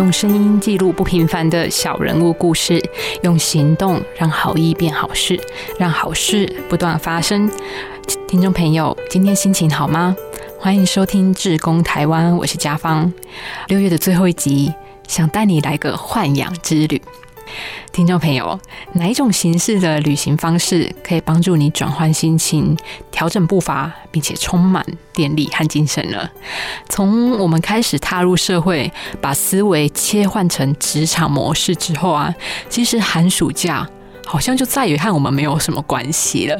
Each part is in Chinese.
用声音记录不平凡的小人物故事，用行动让好意变好事，让好事不断发生。听众朋友，今天心情好吗？欢迎收听《志工台湾》，我是家芳。六月的最后一集，想带你来个豢养之旅。听众朋友，哪一种形式的旅行方式可以帮助你转换心情、调整步伐，并且充满电力和精神呢？从我们开始踏入社会，把思维切换成职场模式之后啊，其实寒暑假好像就再也和我们没有什么关系了。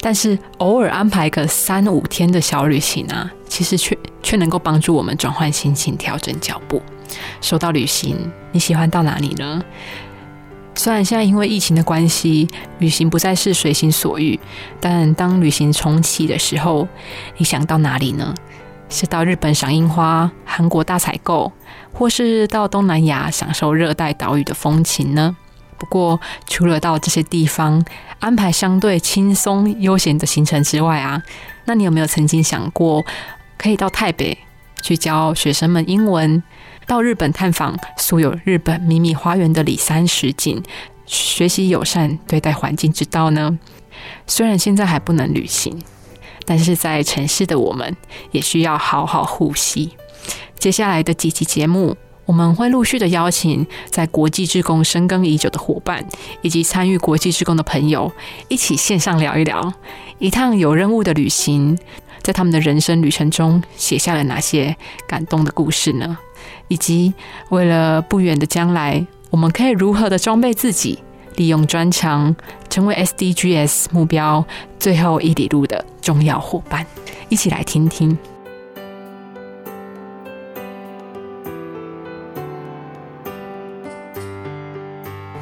但是偶尔安排个三五天的小旅行啊，其实却却能够帮助我们转换心情、调整脚步。说到旅行，你喜欢到哪里呢？虽然现在因为疫情的关系，旅行不再是随心所欲，但当旅行重启的时候，你想到哪里呢？是到日本赏樱花、韩国大采购，或是到东南亚享受热带岛屿的风情呢？不过，除了到这些地方安排相对轻松悠闲的行程之外啊，那你有没有曾经想过，可以到台北去教学生们英文？到日本探访素有“日本秘密花园”的里三十景，学习友善对待环境之道呢？虽然现在还不能旅行，但是在城市的我们也需要好好呼吸。接下来的几集节目，我们会陆续的邀请在国际志工深耕已久的伙伴，以及参与国际志工的朋友，一起线上聊一聊一趟有任务的旅行，在他们的人生旅程中写下了哪些感动的故事呢？以及为了不远的将来，我们可以如何的装备自己，利用专长，成为 SDGs 目标最后一里路的重要伙伴，一起来听听。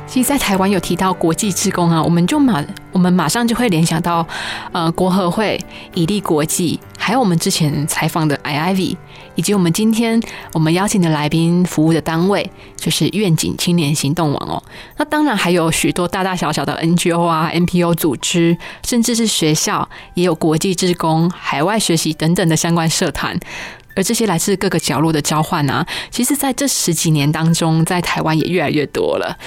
其实，在台湾有提到国际职工啊，我们就马我们马上就会联想到，呃，国合会、以利国际，还有我们之前采访的 IIV，以及我们今天我们邀请的来宾服务的单位，就是愿景青年行动网哦。那当然还有许多大大小小的 NGO 啊、NPO 组织，甚至是学校，也有国际职工、海外学习等等的相关社团。而这些来自各个角落的交换啊，其实在这十几年当中，在台湾也越来越多了。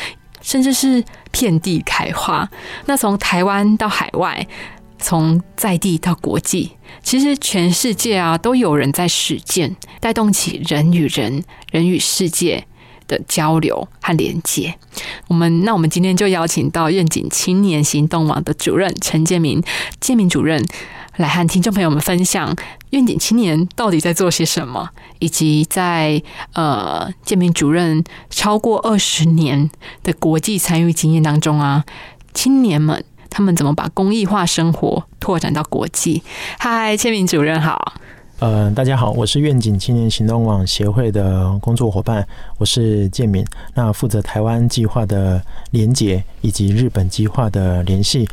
甚至是遍地开花。那从台湾到海外，从在地到国际，其实全世界啊都有人在实践，带动起人与人、人与世界的交流和连接。我们那我们今天就邀请到愿景青年行动网的主任陈建明，建明主任。来和听众朋友们分享愿景青年到底在做些什么，以及在呃建明主任超过二十年的国际参与经验当中啊，青年们他们怎么把公益化生活拓展到国际？嗨，建明主任好。呃，大家好，我是愿景青年行动网协会的工作伙伴，我是建敏，那负责台湾计划的连结以及日本计划的联系。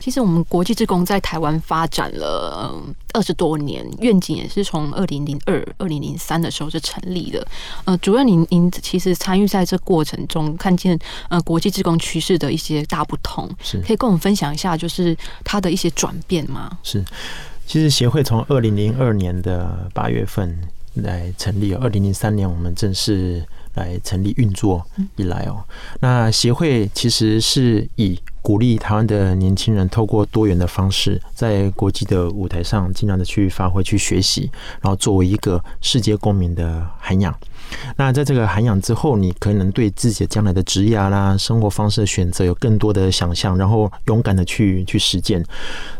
其实我们国际职工在台湾发展了二十多年，愿景也是从二零零二、二零零三的时候就成立的。呃，主任您您其实参与在这过程中，看见呃国际职工趋势的一些大不同，是可以跟我们分享一下，就是它的一些转变吗？是，其实协会从二零零二年的八月份来成立，二零零三年我们正式来成立运作以来哦，那协会其实是以。鼓励台湾的年轻人透过多元的方式，在国际的舞台上尽量的去发挥、去学习，然后作为一个世界公民的涵养。那在这个涵养之后，你可能对自己的将来的职业啦、生活方式的选择有更多的想象，然后勇敢的去去实践。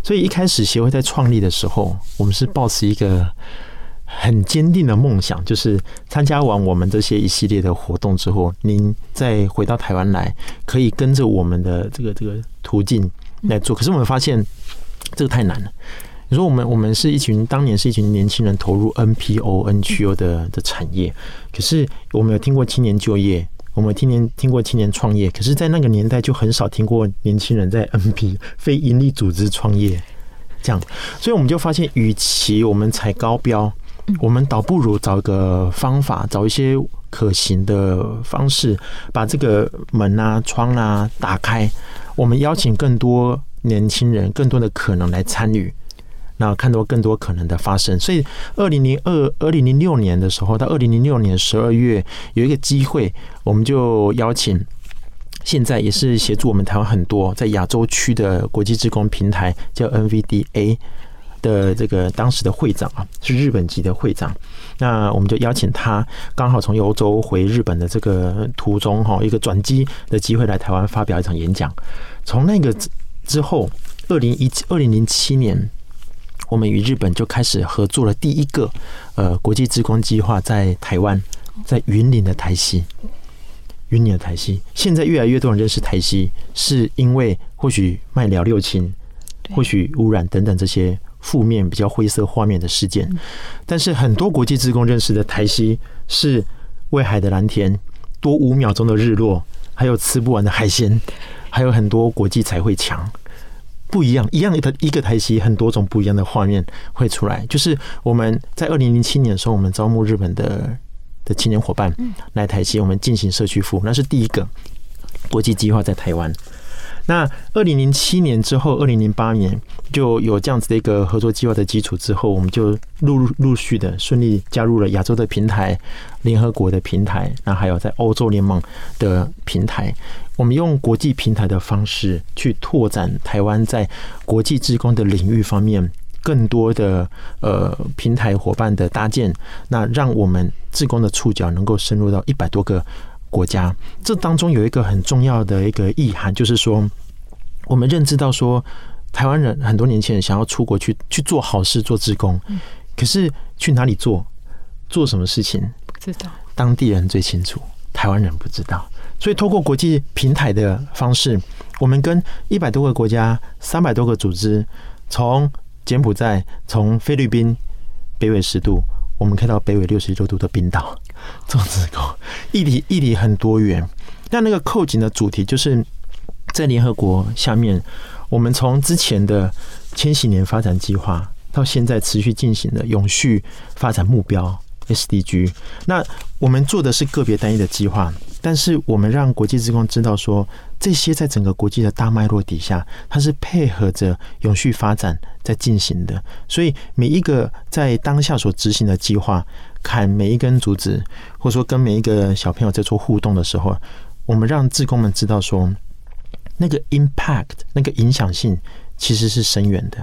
所以一开始协会在创立的时候，我们是抱持一个。很坚定的梦想，就是参加完我们这些一系列的活动之后，您再回到台湾来，可以跟着我们的这个这个途径来做。可是我们发现这个太难了。你说我们我们是一群当年是一群年轻人投入 NPO、NGO 的的产业，可是我们有听过青年就业，我们听年听过青年创业，可是，在那个年代就很少听过年轻人在 NP 非营利组织创业这样。所以我们就发现，与其我们采高标。我们倒不如找个方法，找一些可行的方式，把这个门啊、窗啊打开。我们邀请更多年轻人、更多的可能来参与，那看到更多可能的发生。所以，二零零二、二零零六年的时候，到二零零六年十二月有一个机会，我们就邀请现在也是协助我们台湾很多在亚洲区的国际职工平台叫 NVDA 的这个当时的会长啊，是日本籍的会长。那我们就邀请他，刚好从欧洲回日本的这个途中哈，一个转机的机会来台湾发表一场演讲。从那个之后，二零一七二零零七年，我们与日本就开始合作了第一个呃国际职工计划，在台湾，在云林的台西，云林的台西。现在越来越多人认识台西，是因为或许卖疗六氢，或许污染等等这些。负面比较灰色画面的事件，但是很多国际职工认识的台西是威海的蓝天，多五秒钟的日落，还有吃不完的海鲜，还有很多国际彩绘墙，不一样，一样的一个台西，很多种不一样的画面会出来。就是我们在二零零七年的时候，我们招募日本的的青年伙伴来台西，我们进行社区服务，那是第一个国际计划在台湾。那二零零七年之后，二零零八年就有这样子的一个合作计划的基础之后，我们就陆陆续的顺利加入了亚洲的平台、联合国的平台，那还有在欧洲联盟的平台。我们用国际平台的方式去拓展台湾在国际职工的领域方面更多的呃平台伙伴的搭建，那让我们职工的触角能够深入到一百多个。国家，这当中有一个很重要的一个意涵，就是说，我们认知到说，台湾人很多年轻人想要出国去去做好事、做志工，可是去哪里做，做什么事情不知道，当地人最清楚，台湾人不知道。所以，透过国际平台的方式，我们跟一百多个国家、三百多个组织，从柬埔寨、从菲律宾北纬十度，我们看到北纬六十六度的冰岛。做志工，议题议题很多元。那那个扣紧的主题，就是在联合国下面，我们从之前的千禧年发展计划，到现在持续进行的永续发展目标 SDG。那我们做的是个别单一的计划，但是我们让国际职工知道说。这些在整个国际的大脉络底下，它是配合着永续发展在进行的。所以每一个在当下所执行的计划，砍每一根竹子，或者说跟每一个小朋友在做互动的时候，我们让职工们知道说，那个 impact 那个影响性其实是深远的。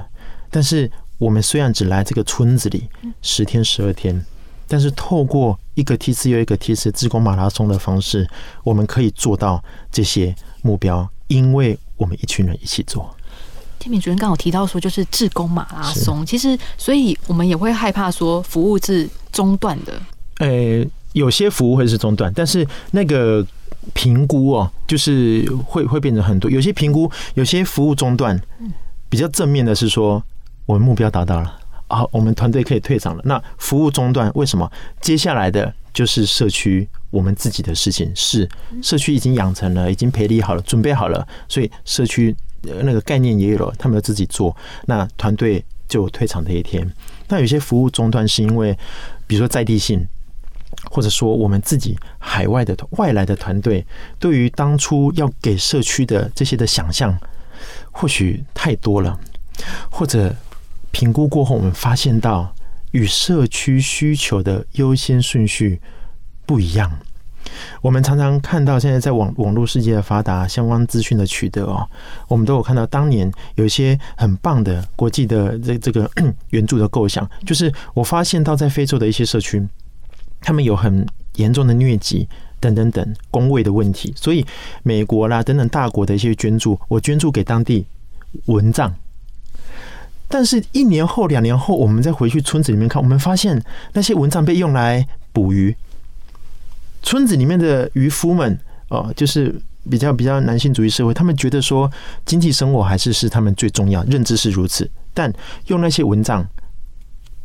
但是我们虽然只来这个村子里十天十二天，但是透过一个梯次又一个梯次自贡马拉松的方式，我们可以做到这些。目标，因为我们一群人一起做。天敏主任刚好提到说，就是志工马拉松，其实，所以我们也会害怕说服务是中断的。呃，有些服务会是中断，但是那个评估哦，就是会会变成很多。有些评估，有些服务中断，比较正面的是说，我们目标达到了啊，我们团队可以退场了。那服务中断为什么？接下来的就是社区。我们自己的事情是社区已经养成了，已经培理好了，准备好了，所以社区那个概念也有了，他们要自己做，那团队就退场的一天。那有些服务中断是因为，比如说在地性，或者说我们自己海外的外来的团队，对于当初要给社区的这些的想象，或许太多了，或者评估过后，我们发现到与社区需求的优先顺序。不一样，我们常常看到现在在网网络世界的发达，相关资讯的取得哦，我们都有看到当年有一些很棒的国际的这这个 援助的构想，就是我发现到在非洲的一些社区，他们有很严重的疟疾等等等工位的问题，所以美国啦等等大国的一些捐助，我捐助给当地蚊帐，但是一年后两年后，我们再回去村子里面看，我们发现那些蚊帐被用来捕鱼。村子里面的渔夫们，哦，就是比较比较男性主义社会，他们觉得说经济生活还是是他们最重要，认知是如此。但用那些蚊帐，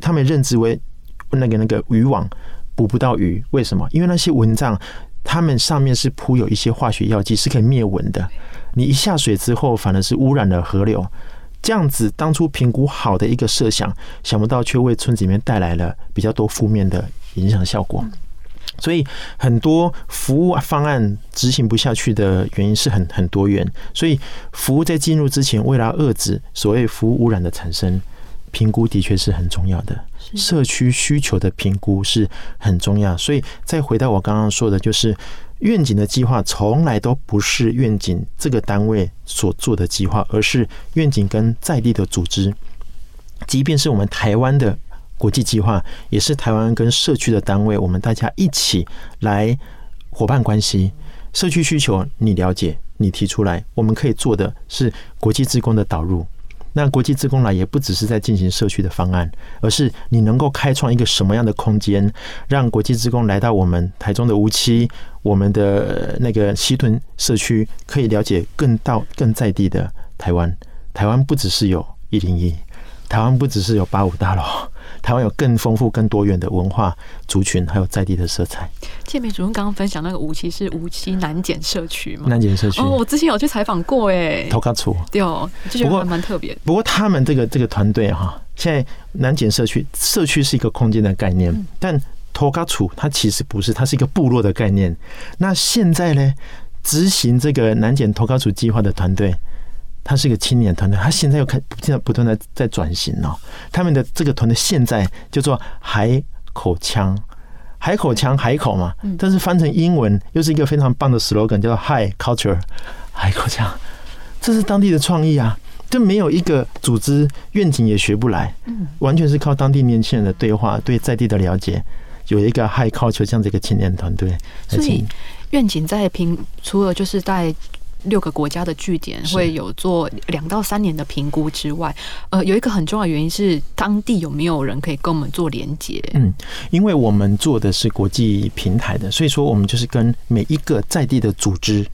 他们认知为那个那个渔网捕不到鱼，为什么？因为那些蚊帐，它们上面是铺有一些化学药剂，是可以灭蚊的。你一下水之后，反而是污染了河流。这样子，当初评估好的一个设想，想不到却为村子里面带来了比较多负面的影响效果。所以很多服务方案执行不下去的原因是很很多元。所以服务在进入之前，为了遏制所谓服务污染的产生，评估的确是很重要的，社区需求的评估是很重要。所以再回到我刚刚说的，就是愿景的计划从来都不是愿景这个单位所做的计划，而是愿景跟在地的组织，即便是我们台湾的国际计划，也是台湾跟社区的单位，我们大家一起来伙伴关系，社区需求你了解，你提出来，我们可以做的是国际职工的导入。那国际职工来也不只是在进行社区的方案，而是你能够开创一个什么样的空间，让国际职工来到我们台中的无期，我们的那个西屯社区，可以了解更到更在地的台湾。台湾不只是有一零一，台湾不只是有八五大楼。台湾有更丰富、更多元的文化族群，还有在地的色彩。建明主任刚刚分享那个无锡是无锡南检社区嘛？南检社区哦，我之前有去采访过哎，头卡楚对哦，就觉得还蛮特别。不过他们这个这个团队哈，现在南检社区社区是一个空间的概念，但头卡楚它其实不是，它是一个部落的概念。那现在呢，执行这个南检头卡楚计划的团队。他是一个青年团队，他现在又开，现在不断的在转型哦。他们的这个团队现在叫做海口腔，海口腔海口嘛，但是翻成英文又是一个非常棒的 slogan，叫做 High Culture，海口腔，这是当地的创意啊！这没有一个组织愿景也学不来，完全是靠当地年轻人的对话，对在地的了解，有一个 High Culture 这样的一个青年团队。所以愿景在平，除了就是在。六个国家的据点会有做两到三年的评估之外，呃，有一个很重要的原因是当地有没有人可以跟我们做连接。嗯，因为我们做的是国际平台的，所以说我们就是跟每一个在地的组织，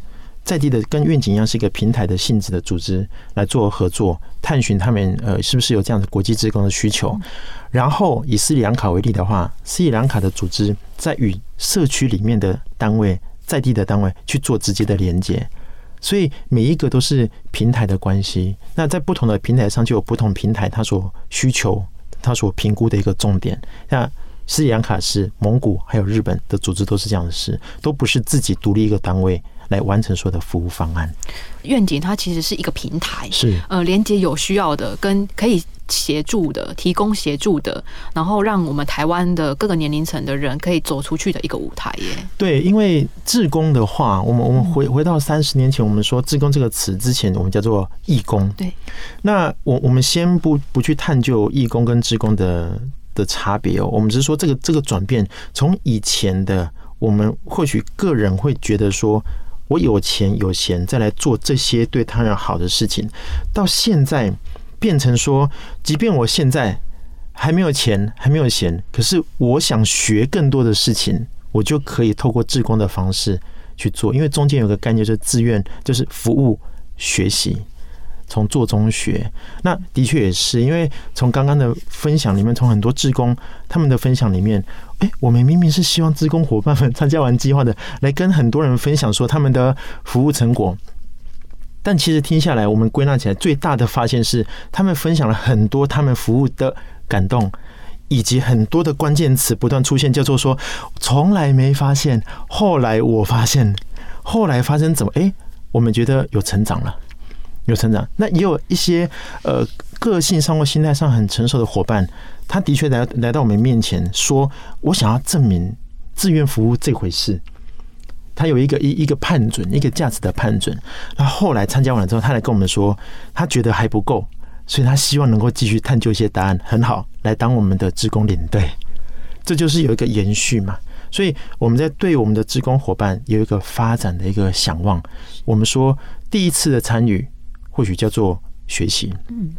在地的跟愿景一样是一个平台的性质的组织来做合作，探寻他们呃是不是有这样的国际职工的需求。然后以斯里兰卡为例的话，斯里兰卡的组织在与社区里面的单位、在地的单位去做直接的连接。所以每一个都是平台的关系，那在不同的平台上就有不同平台它所需求、它所评估的一个重点。那斯里兰卡是蒙古还有日本的组织都是这样的事，都不是自己独立一个单位。来完成所有的服务方案。愿景它其实是一个平台，是呃连接有需要的跟可以协助的、提供协助的，然后让我们台湾的各个年龄层的人可以走出去的一个舞台耶。对，因为志工的话，我们我们回回到三十年前，我们说志工这个词之前，我们叫做义工。对，那我我们先不不去探究义工跟志工的的差别哦，我们只是说这个这个转变，从以前的我们或许个人会觉得说。我有钱有闲，再来做这些对他人好的事情，到现在变成说，即便我现在还没有钱，还没有闲，可是我想学更多的事情，我就可以透过志工的方式去做，因为中间有个概念，就是自愿，就是服务学习。从做中学，那的确也是，因为从刚刚的分享里面，从很多志工他们的分享里面，哎，我们明明是希望职工伙伴们参加完计划的，来跟很多人分享说他们的服务成果，但其实听下来，我们归纳起来最大的发现是，他们分享了很多他们服务的感动，以及很多的关键词不断出现，叫做说从来没发现，后来我发现，后来发生怎么？哎，我们觉得有成长了。有成长，那也有一些呃个性上或心态上很成熟的伙伴，他的确来来到我们面前说：“我想要证明志愿服务这回事。”他有一个一一个判准，一个价值的判准。那后来参加完了之后，他来跟我们说，他觉得还不够，所以他希望能够继续探究一些答案。很好，来当我们的职工领队，这就是有一个延续嘛。所以我们在对我们的职工伙伴有一个发展的一个想望。我们说第一次的参与。或许叫做学习，嗯，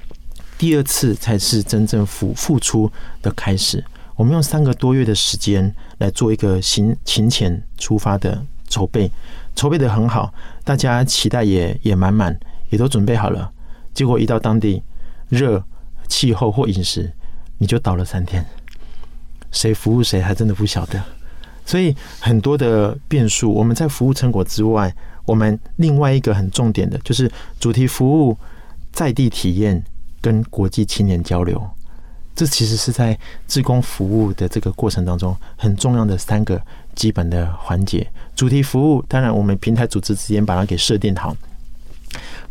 第二次才是真正付付出的开始。我们用三个多月的时间来做一个行勤前出发的筹备，筹备的很好，大家期待也也满满，也都准备好了。结果一到当地，热、气候或饮食，你就倒了三天，谁服务谁还真的不晓得。所以很多的变数，我们在服务成果之外。我们另外一个很重点的就是主题服务、在地体验跟国际青年交流，这其实是在志工服务的这个过程当中很重要的三个基本的环节。主题服务，当然我们平台组织之间把它给设定好。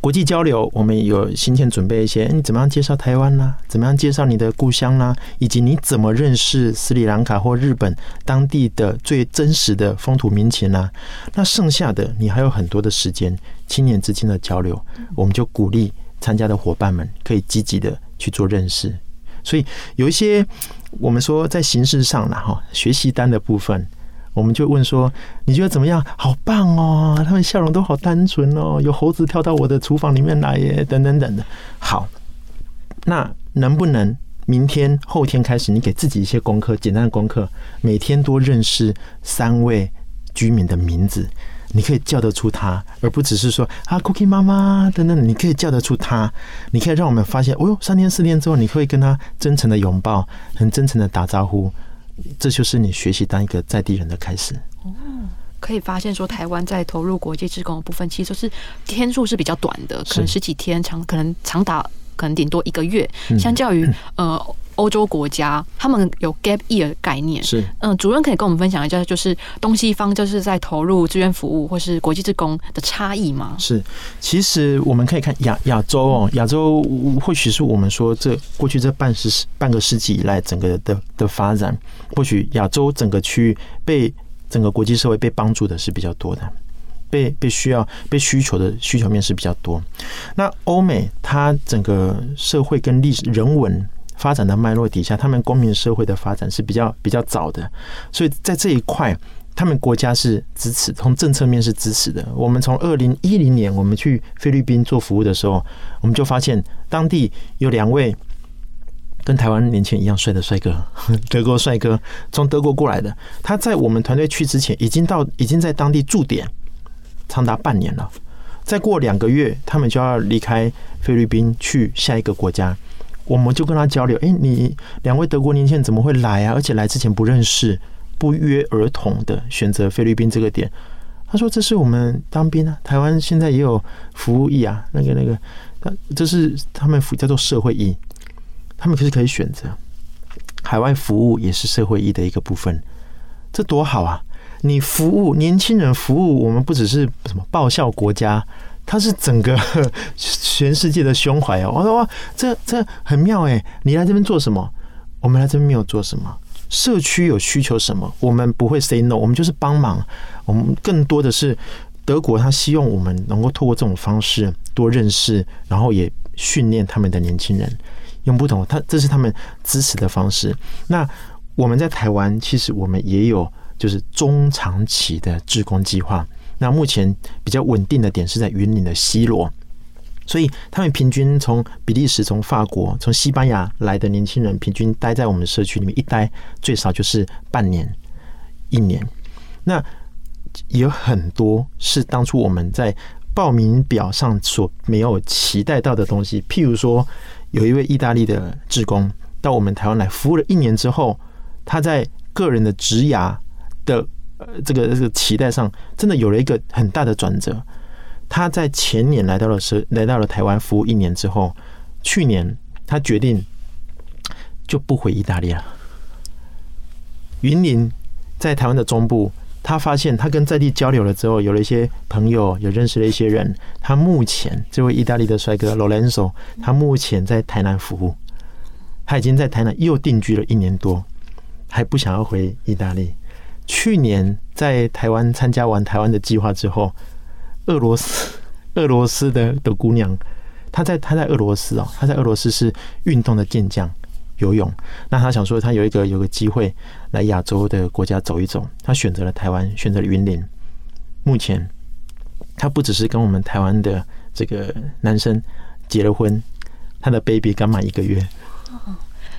国际交流，我们有先前准备一些，你怎么样介绍台湾啦？怎么样介绍你的故乡啦？以及你怎么认识斯里兰卡或日本当地的最真实的风土民情啦？那剩下的你还有很多的时间，青年之间的交流，我们就鼓励参加的伙伴们可以积极的去做认识。所以有一些我们说在形式上了哈，学习单的部分。我们就问说：“你觉得怎么样？好棒哦！他们笑容都好单纯哦，有猴子跳到我的厨房里面来耶，等等等的。好，那能不能明天、后天开始，你给自己一些功课，简单的功课，每天多认识三位居民的名字，你可以叫得出他，而不只是说啊，Cookie 妈妈等等，你可以叫得出他，你可以让我们发现，哦哟，三天四天之后，你会跟他真诚的拥抱，很真诚的打招呼。”这就是你学习当一个在地人的开始。哦，可以发现说，台湾在投入国际职工的部分，其实是天数是比较短的，可能十几天，长可能长达可能顶多一个月。相较于呃欧洲国家，他们有 gap year 概念。是，嗯，主任可以跟我们分享一下，就是东西方就是在投入志愿服务或是国际志工的差异吗？是，其实我们可以看亚亚洲哦，亚洲或许是我们说这过去这半世半个世纪以来整个的的发展。或许亚洲整个区域被整个国际社会被帮助的是比较多的，被被需要被需求的需求面是比较多。那欧美它整个社会跟历史人文发展的脉络底下，他们公民社会的发展是比较比较早的，所以在这一块，他们国家是支持，从政策面是支持的。我们从二零一零年我们去菲律宾做服务的时候，我们就发现当地有两位。跟台湾年轻一样帅的帅哥，德国帅哥，从德国过来的。他在我们团队去之前，已经到已经在当地驻点长达半年了。再过两个月，他们就要离开菲律宾去下一个国家。我们就跟他交流：，哎，你两位德国年轻人怎么会来啊？而且来之前不认识，不约而同的选择菲律宾这个点。他说：“这是我们当兵啊，台湾现在也有服务役啊，那个那个，这是他们服叫做社会役。”他们可是可以选择海外服务，也是社会义的一个部分，这多好啊！你服务年轻人，服务我们不只是什么报效国家，它是整个 全世界的胸怀哦！我说哇，这这很妙哎！你来这边做什么？我们来这边没有做什么，社区有需求什么，我们不会 say no，我们就是帮忙。我们更多的是德国，他希望我们能够透过这种方式多认识，然后也训练他们的年轻人。用不同，他这是他们支持的方式。那我们在台湾，其实我们也有就是中长期的志工计划。那目前比较稳定的点是在云岭的西罗，所以他们平均从比利时、从法国、从西班牙来的年轻人，平均待在我们社区里面一待最少就是半年、一年。那有很多是当初我们在报名表上所没有期待到的东西，譬如说。有一位意大利的职工到我们台湾来服务了一年之后，他在个人的职涯的呃这个这个期待上，真的有了一个很大的转折。他在前年来到了是来到了台湾服务一年之后，去年他决定就不回意大利了。云林在台湾的中部。他发现，他跟在地交流了之后，有了一些朋友，有认识了一些人。他目前这位意大利的帅哥 Lorenzo，他目前在台南服务，他已经在台南又定居了一年多，还不想要回意大利。去年在台湾参加完台湾的计划之后，俄罗斯俄罗斯的的姑娘，她在她在俄罗斯哦，她在俄罗斯是运动的健将。游泳，那她想说，她有一个有个机会来亚洲的国家走一走，她选择了台湾，选择了云林。目前，她不只是跟我们台湾的这个男生结了婚，她的 baby 刚满一个月。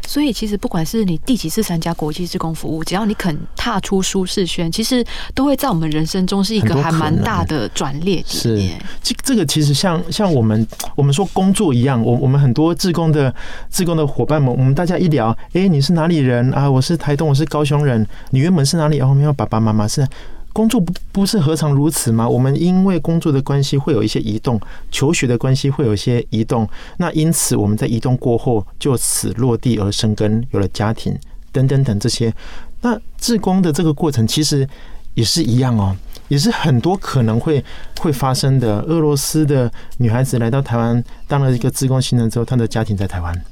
所以，其实不管是你第几次参加国际志工服务，只要你肯踏出舒适圈，其实都会在我们人生中是一个还蛮大的转捩点。是，这这个其实像像我们我们说工作一样，我我们很多志工的志工的伙伴们，我们大家一聊，哎，你是哪里人啊？我是台东，我是高雄人。你原本是哪里？哦，没有爸爸妈妈是。工作不不是何尝如此吗？我们因为工作的关系会有一些移动，求学的关系会有一些移动，那因此我们在移动过后就此落地而生根，有了家庭等等等这些。那自工的这个过程其实也是一样哦。也是很多可能会会发生的。俄罗斯的女孩子来到台湾当了一个自工新人之后，她的家庭在台湾。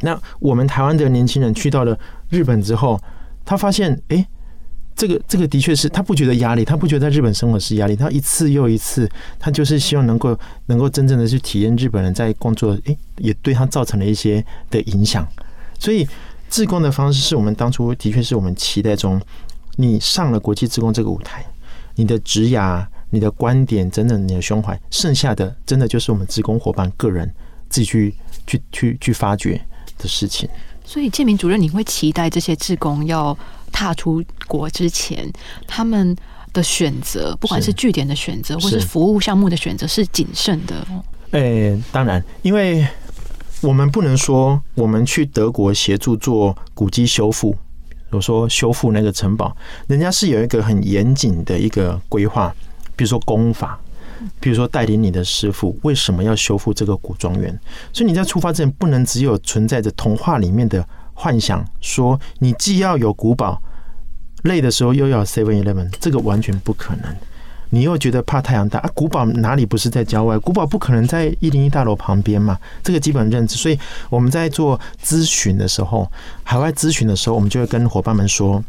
那我们台湾的年轻人去到了日本之后，他发现，哎，这个这个的确是他不觉得压力，他不觉得在日本生活是压力，他一次又一次，他就是希望能够能够真正的去体验日本人在工作，哎，也对他造成了一些的影响。所以，自工的方式是我们当初的确是我们期待中，你上了国际自工这个舞台，你的职涯、你的观点、整整你的胸怀，剩下的真的就是我们自工伙伴个人自己去去去去发掘。的事情，所以建明主任，你会期待这些志工要踏出国之前，他们的选择，不管是据点的选择，或是服务项目的选择，是谨慎的。诶，当然，因为我们不能说我们去德国协助做古迹修复，我说修复那个城堡，人家是有一个很严谨的一个规划，比如说功法。比如说，带领你的师傅为什么要修复这个古庄园？所以你在出发之前，不能只有存在着童话里面的幻想，说你既要有古堡，累的时候又要 Seven Eleven，这个完全不可能。你又觉得怕太阳大啊？古堡哪里不是在郊外？古堡不可能在一零一大楼旁边嘛？这个基本认知。所以我们在做咨询的时候，海外咨询的时候，我们就会跟伙伴们说，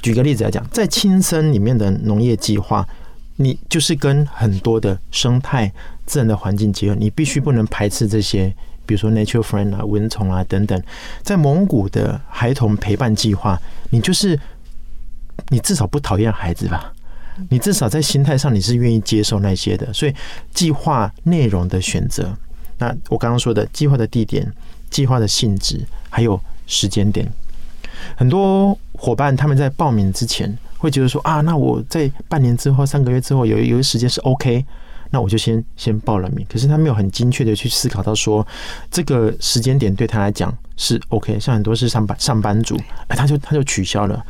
举个例子来讲，在青森里面的农业计划。你就是跟很多的生态、自然的环境结合，你必须不能排斥这些，比如说 nature friend 啊、蚊虫啊等等。在蒙古的孩童陪伴计划，你就是你至少不讨厌孩子吧？你至少在心态上你是愿意接受那些的。所以计划内容的选择，那我刚刚说的计划的地点、计划的性质，还有时间点，很多伙伴他们在报名之前。会觉得说啊，那我在半年之后、三个月之后有有一时间是 OK，那我就先先报了名。可是他没有很精确的去思考到说，这个时间点对他来讲是 OK。像很多是上班上班族，哎，他就他就取消了。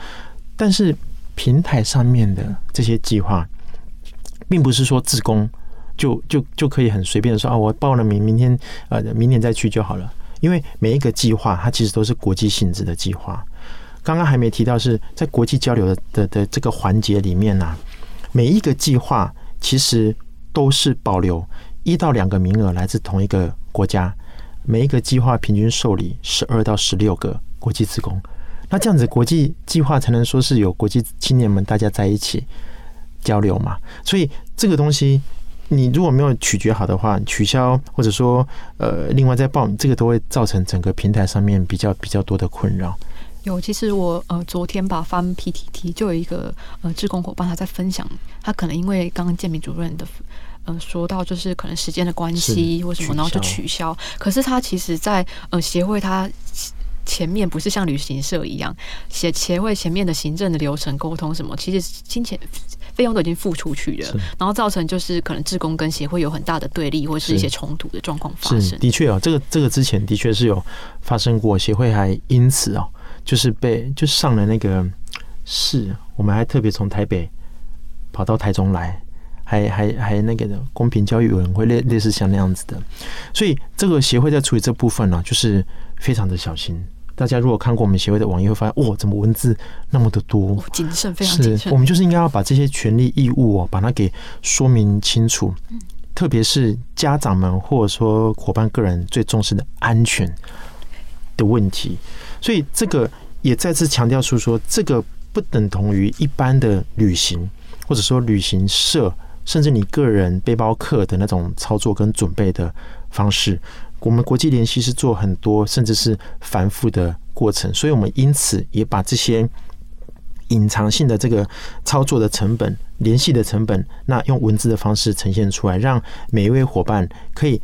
但是平台上面的这些计划，并不是说自工就就就可以很随便的说啊，我报了名，明天呃明年再去就好了。因为每一个计划，它其实都是国际性质的计划。刚刚还没提到，是在国际交流的的的这个环节里面呢，每一个计划其实都是保留一到两个名额来自同一个国家，每一个计划平均受理十二到十六个国际职工，那这样子国际计划才能说是有国际青年们大家在一起交流嘛。所以这个东西你如果没有取决好的话，取消或者说呃另外再报，这个都会造成整个平台上面比较比较多的困扰。有，其实我呃昨天吧翻 PTT 就有一个呃志工伙伴他在分享，他可能因为刚刚建民主任的呃说到就是可能时间的关系或什么，然后就取消。可是他其实，在呃协会他前面不是像旅行社一样，协协会前面的行政的流程沟通什么，其实金钱费用都已经付出去了，然后造成就是可能志工跟协会有很大的对立或是一些冲突的状况发生。的确哦，这个这个之前的确是有发生过，协会还因此哦。就是被就上了那个市，我们还特别从台北跑到台中来，还还还那个的公平交易委员会类类似像那样子的，所以这个协会在处理这部分呢，就是非常的小心。大家如果看过我们协会的网页，会发现哇，怎么文字那么的多，谨慎非常谨慎。我们就是应该要把这些权利义务哦，把它给说明清楚。特别是家长们或者说伙伴个人最重视的安全的问题。所以这个也再次强调出说，这个不等同于一般的旅行，或者说旅行社，甚至你个人背包客的那种操作跟准备的方式。我们国际联系是做很多，甚至是繁复的过程，所以我们因此也把这些隐藏性的这个操作的成本、联系的成本，那用文字的方式呈现出来，让每一位伙伴可以。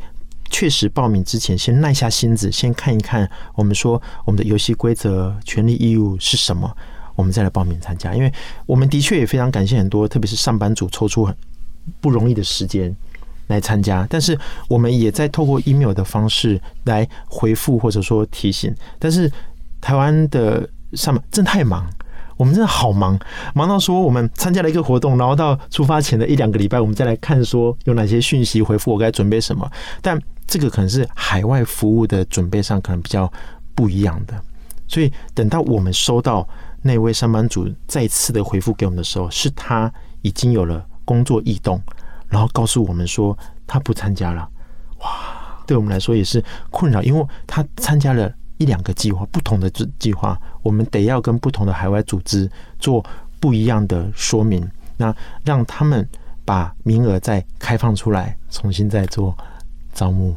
确实，报名之前先耐下心子，先看一看我们说我们的游戏规则、权利义务是什么，我们再来报名参加。因为我们的确也非常感谢很多，特别是上班族抽出很不容易的时间来参加。但是我们也在透过 email 的方式来回复或者说提醒。但是台湾的上班真太忙。我们真的好忙，忙到说我们参加了一个活动，然后到出发前的一两个礼拜，我们再来看说有哪些讯息回复，我该准备什么。但这个可能是海外服务的准备上可能比较不一样的，所以等到我们收到那位上班族再次的回复给我们的时候，是他已经有了工作异动，然后告诉我们说他不参加了。哇，对我们来说也是困扰，因为他参加了一两个计划，不同的计计划，我们得要跟不同的海外组织做不一样的说明，那让他们把名额再开放出来，重新再做招募。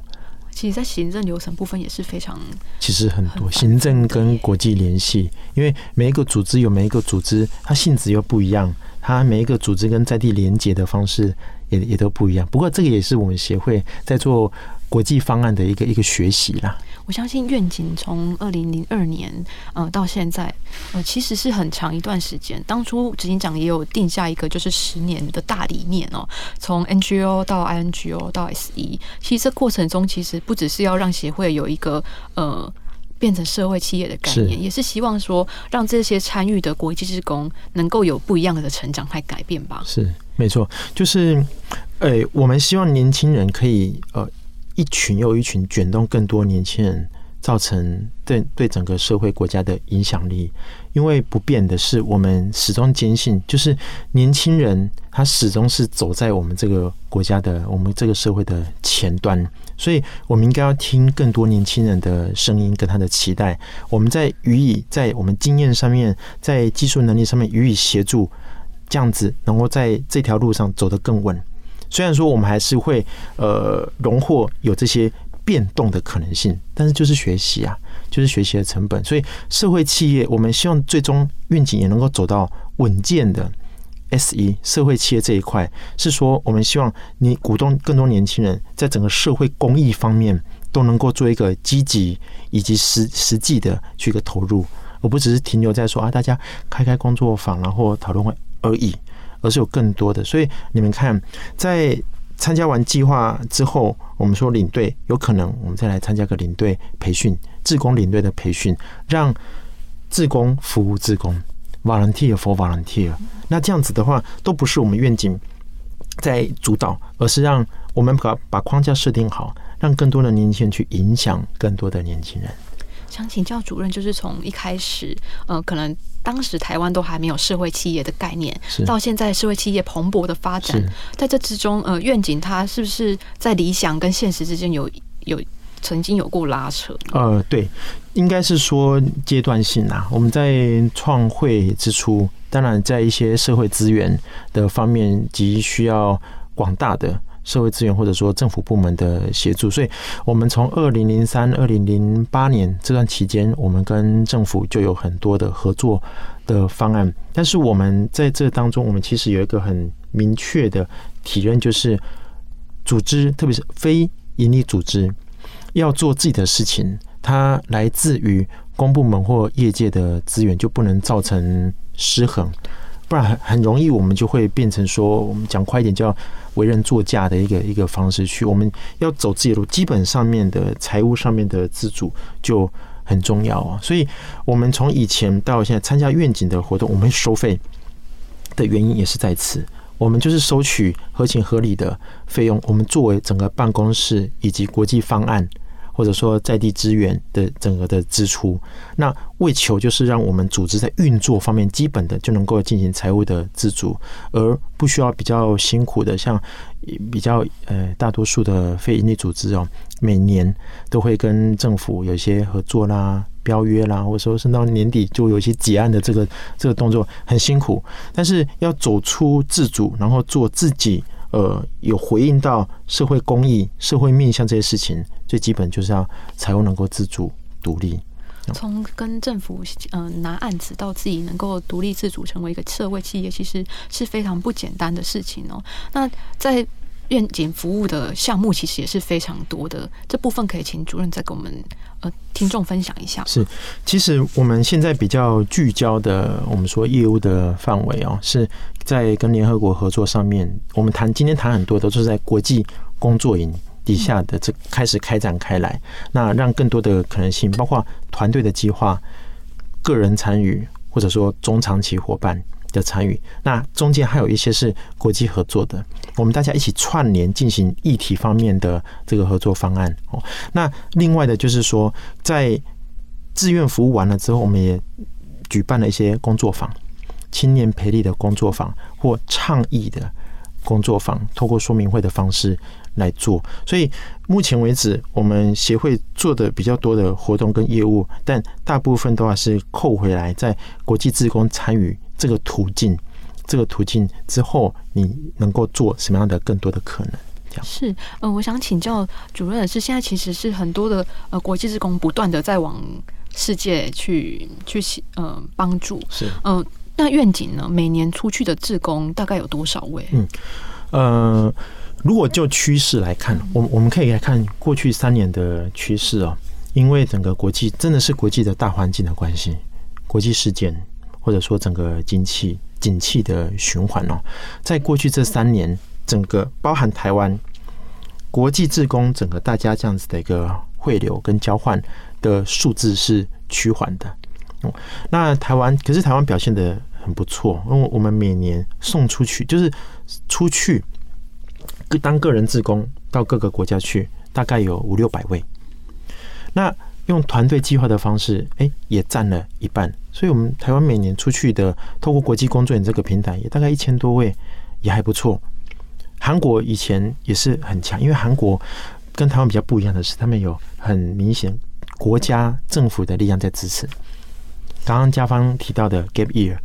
其实，在行政流程部分也是非常，其实很多行政跟国际联系，因为每一个组织有每一个组织，它性质又不一样，它每一个组织跟在地连接的方式也也都不一样。不过，这个也是我们协会在做国际方案的一个一个学习啦。我相信愿景从二零零二年呃到现在呃其实是很长一段时间。当初执行长也有定下一个就是十年的大理念哦，从 NGO 到 INGO 到 SE，其实这过程中其实不只是要让协会有一个呃变成社会企业的概念，也是希望说让这些参与的国际职工能够有不一样的成长和改变吧。是没错，就是呃我们希望年轻人可以呃。一群又一群卷动更多年轻人，造成对对整个社会国家的影响力。因为不变的是，我们始终坚信，就是年轻人他始终是走在我们这个国家的、我们这个社会的前端。所以，我们应该要听更多年轻人的声音跟他的期待。我们在予以在我们经验上面，在技术能力上面予以协助，这样子能够在这条路上走得更稳。虽然说我们还是会呃荣获有这些变动的可能性，但是就是学习啊，就是学习的成本。所以社会企业，我们希望最终愿景也能够走到稳健的 SE 社会企业这一块，是说我们希望你鼓动更多年轻人在整个社会公益方面都能够做一个积极以及实实际的去一个投入，而不只是停留在说啊大家开开工作坊然后讨论会而已。而是有更多的，所以你们看，在参加完计划之后，我们说领队有可能，我们再来参加个领队培训，志工领队的培训，让志工服务志工，volunteer for volunteer。那这样子的话，都不是我们愿景在主导，而是让我们把把框架设定好，让更多的年轻人去影响更多的年轻人。想请教主任，就是从一开始，呃，可能当时台湾都还没有社会企业的概念，到现在社会企业蓬勃的发展，在这之中，呃，愿景它是不是在理想跟现实之间有有曾经有过拉扯？呃，对，应该是说阶段性啊。我们在创会之初，当然在一些社会资源的方面急需要广大的。社会资源或者说政府部门的协助，所以我们从二零零三、二零零八年这段期间，我们跟政府就有很多的合作的方案。但是我们在这当中，我们其实有一个很明确的体认，就是组织，特别是非营利组织，要做自己的事情，它来自于公部门或业界的资源，就不能造成失衡。不然很容易，我们就会变成说，我们讲快一点，叫为人作嫁的一个一个方式去。我们要走自己的路，基本上面的财务上面的自主就很重要啊。所以，我们从以前到现在参加愿景的活动，我们收费的原因也是在此。我们就是收取合情合理的费用，我们作为整个办公室以及国际方案。或者说在地资源的整个的支出，那为求就是让我们组织在运作方面基本的就能够进行财务的自主，而不需要比较辛苦的，像比较呃大多数的非营利组织哦，每年都会跟政府有一些合作啦、标约啦，或者说是到年底就有一些结案的这个这个动作很辛苦，但是要走出自主，然后做自己。呃，有回应到社会公益、社会面向这些事情，最基本就是要财务能够自主独立。从跟政府嗯拿案子到自己能够独立自主成为一个社会企业，其实是非常不简单的事情哦。那在愿景服务的项目其实也是非常多的，这部分可以请主任再给我们呃听众分享一下。是，其实我们现在比较聚焦的，我们说业务的范围哦，是在跟联合国合作上面。我们谈今天谈很多都是在国际工作营底下的这开始开展开来，那让更多的可能性，包括团队的计划、个人参与，或者说中长期伙伴。的参与，那中间还有一些是国际合作的，我们大家一起串联进行议题方面的这个合作方案哦。那另外的就是说，在志愿服务完了之后，我们也举办了一些工作坊、青年培力的工作坊或倡议的工作坊，透过说明会的方式来做。所以目前为止，我们协会做的比较多的活动跟业务，但大部分都还是扣回来在国际职工参与这个途径。这个途径之后，你能够做什么样的更多的可能？是呃，我想请教主任的是，现在其实是很多的呃国际职工不断的在往世界去去呃帮助，是嗯，那愿景呢？每年出去的志工大概有多少位？嗯呃，如果就趋势来看，我我们可以来看过去三年的趋势哦，因为整个国际真的是国际的大环境的关系，国际事件或者说整个经济。景气的循环哦，在过去这三年，整个包含台湾国际志工，整个大家这样子的一个汇流跟交换的数字是趋缓的。那台湾可是台湾表现的很不错，因为我们每年送出去就是出去当个人志工到各个国家去，大概有五六百位。那用团队计划的方式，哎，也占了一半。所以，我们台湾每年出去的，透过国际工作人这个平台，也大概一千多位，也还不错。韩国以前也是很强，因为韩国跟台湾比较不一样的是，他们有很明显国家政府的力量在支持。刚刚家方提到的 Gap Year，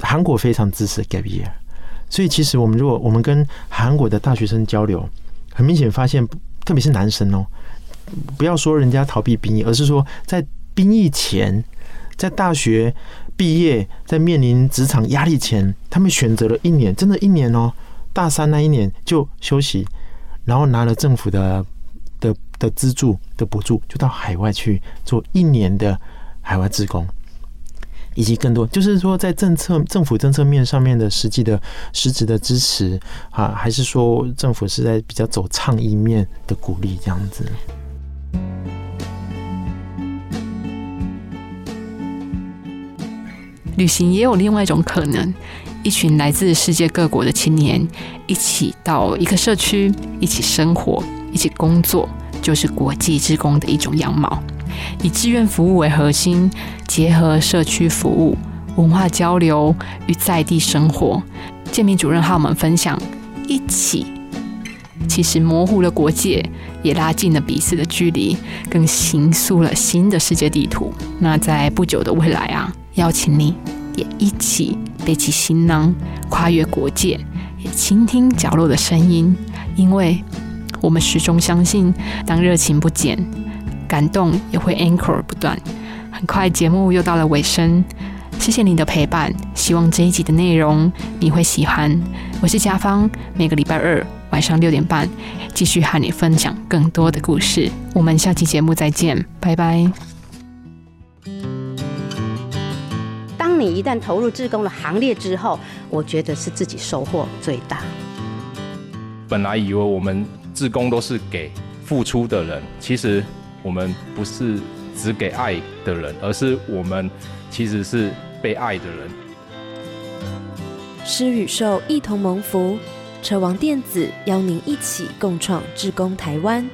韩国非常支持 Gap Year，所以其实我们如果我们跟韩国的大学生交流，很明显发现，特别是男生哦。不要说人家逃避兵役，而是说在兵役前，在大学毕业，在面临职场压力前，他们选择了一年，真的一年哦，大三那一年就休息，然后拿了政府的的的资助的补助，就到海外去做一年的海外职工，以及更多，就是说在政策政府政策面上面的实际的实质的支持啊，还是说政府是在比较走倡议面的鼓励这样子。旅行也有另外一种可能，一群来自世界各国的青年一起到一个社区，一起生活，一起工作，就是国际职工的一种样貌。以志愿服务为核心，结合社区服务、文化交流与在地生活。建明主任和我们分享，一起其实模糊了国界，也拉近了彼此的距离，更形塑了新的世界地图。那在不久的未来啊。邀请你也一起背起行囊，跨越国界，也倾听角落的声音，因为我们始终相信，当热情不减，感动也会 anchor 不断。很快节目又到了尾声，谢谢你的陪伴，希望这一集的内容你会喜欢。我是嘉芳，每个礼拜二晚上六点半，继续和你分享更多的故事。我们下期节目再见，拜拜。当你一旦投入志工的行列之后，我觉得是自己收获最大。本来以为我们志工都是给付出的人，其实我们不是只给爱的人，而是我们其实是被爱的人。施与受一同蒙福，车王电子邀您一起共创志工台湾。